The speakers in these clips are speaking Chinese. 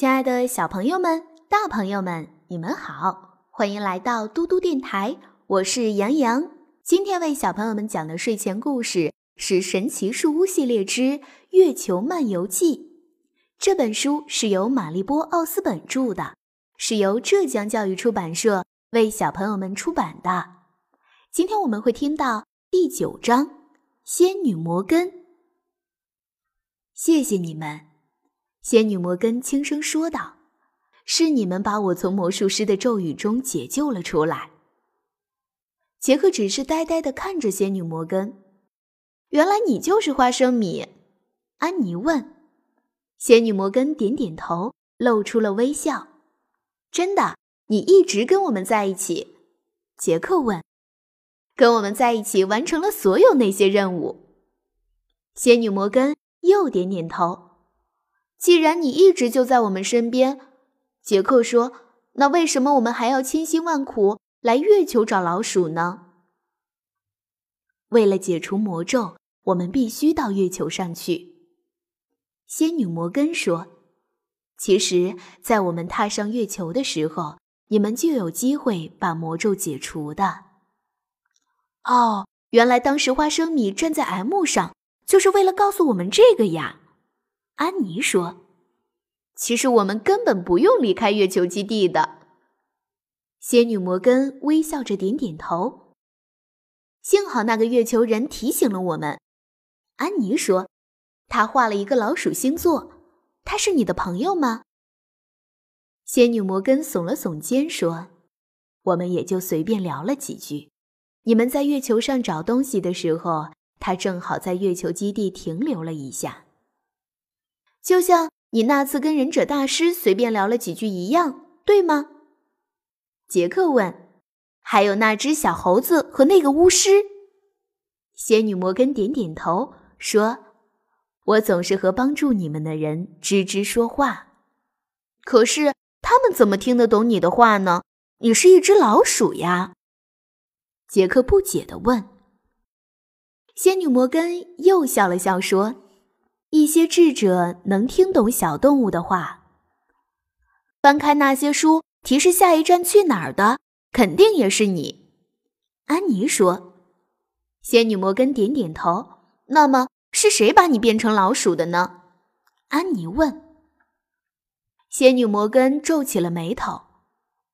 亲爱的小朋友们、大朋友们，你们好，欢迎来到嘟嘟电台，我是杨洋。今天为小朋友们讲的睡前故事是《神奇树屋系列之月球漫游记》。这本书是由玛丽波·奥斯本著的，是由浙江教育出版社为小朋友们出版的。今天我们会听到第九章《仙女摩根》。谢谢你们。仙女摩根轻声说道：“是你们把我从魔术师的咒语中解救了出来。”杰克只是呆呆地看着仙女摩根。“原来你就是花生米？”安妮问。仙女摩根点点头，露出了微笑。“真的，你一直跟我们在一起？”杰克问。“跟我们在一起，完成了所有那些任务。”仙女摩根又点点头。既然你一直就在我们身边，杰克说：“那为什么我们还要千辛万苦来月球找老鼠呢？”为了解除魔咒，我们必须到月球上去。仙女摩根说：“其实，在我们踏上月球的时候，你们就有机会把魔咒解除的。”哦，原来当时花生米站在 M 上，就是为了告诉我们这个呀。安妮说：“其实我们根本不用离开月球基地的。”仙女摩根微笑着点点头。幸好那个月球人提醒了我们。安妮说：“他画了一个老鼠星座，他是你的朋友吗？”仙女摩根耸了耸肩说：“我们也就随便聊了几句。你们在月球上找东西的时候，他正好在月球基地停留了一下。”就像你那次跟忍者大师随便聊了几句一样，对吗？杰克问。还有那只小猴子和那个巫师。仙女摩根点点头说：“我总是和帮助你们的人吱吱说话，可是他们怎么听得懂你的话呢？你是一只老鼠呀。”杰克不解地问。仙女摩根又笑了笑说。一些智者能听懂小动物的话。翻开那些书，提示下一站去哪儿的，肯定也是你。安妮说。仙女摩根点点头。那么是谁把你变成老鼠的呢？安妮问。仙女摩根皱起了眉头。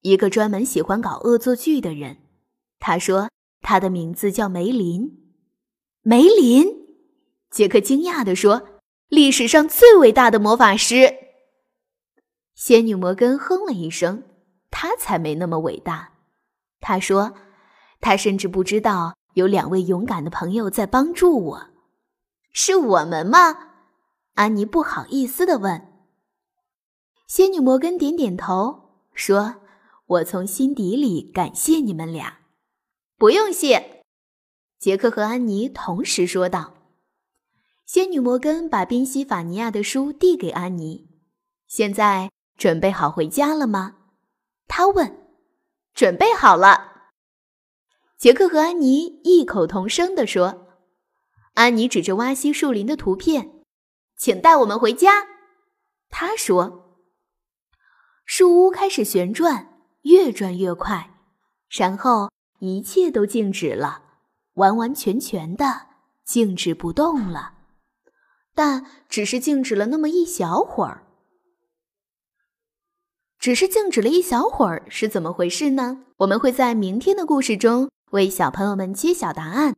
一个专门喜欢搞恶作剧的人。他说，他的名字叫梅林。梅林？杰克惊讶地说。历史上最伟大的魔法师，仙女摩根哼了一声。他才没那么伟大。他说：“他甚至不知道有两位勇敢的朋友在帮助我。”是我们吗？安妮不好意思的问。仙女摩根点点头，说：“我从心底里感谢你们俩。”不用谢。杰克和安妮同时说道。仙女摩根把宾夕法尼亚的书递给安妮。现在准备好回家了吗？他问。准备好了。杰克和安妮异口同声地说。安妮指着挖西树林的图片，请带我们回家。他说。树屋开始旋转，越转越快，然后一切都静止了，完完全全的静止不动了。但只是静止了那么一小会儿，只是静止了一小会儿是怎么回事呢？我们会在明天的故事中为小朋友们揭晓答案。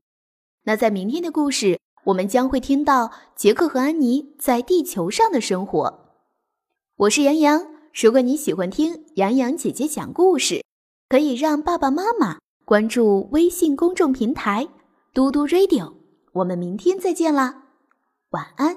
那在明天的故事，我们将会听到杰克和安妮在地球上的生活。我是杨洋，如果你喜欢听杨洋姐姐讲故事，可以让爸爸妈妈关注微信公众平台“嘟嘟 radio”。我们明天再见啦！晚安。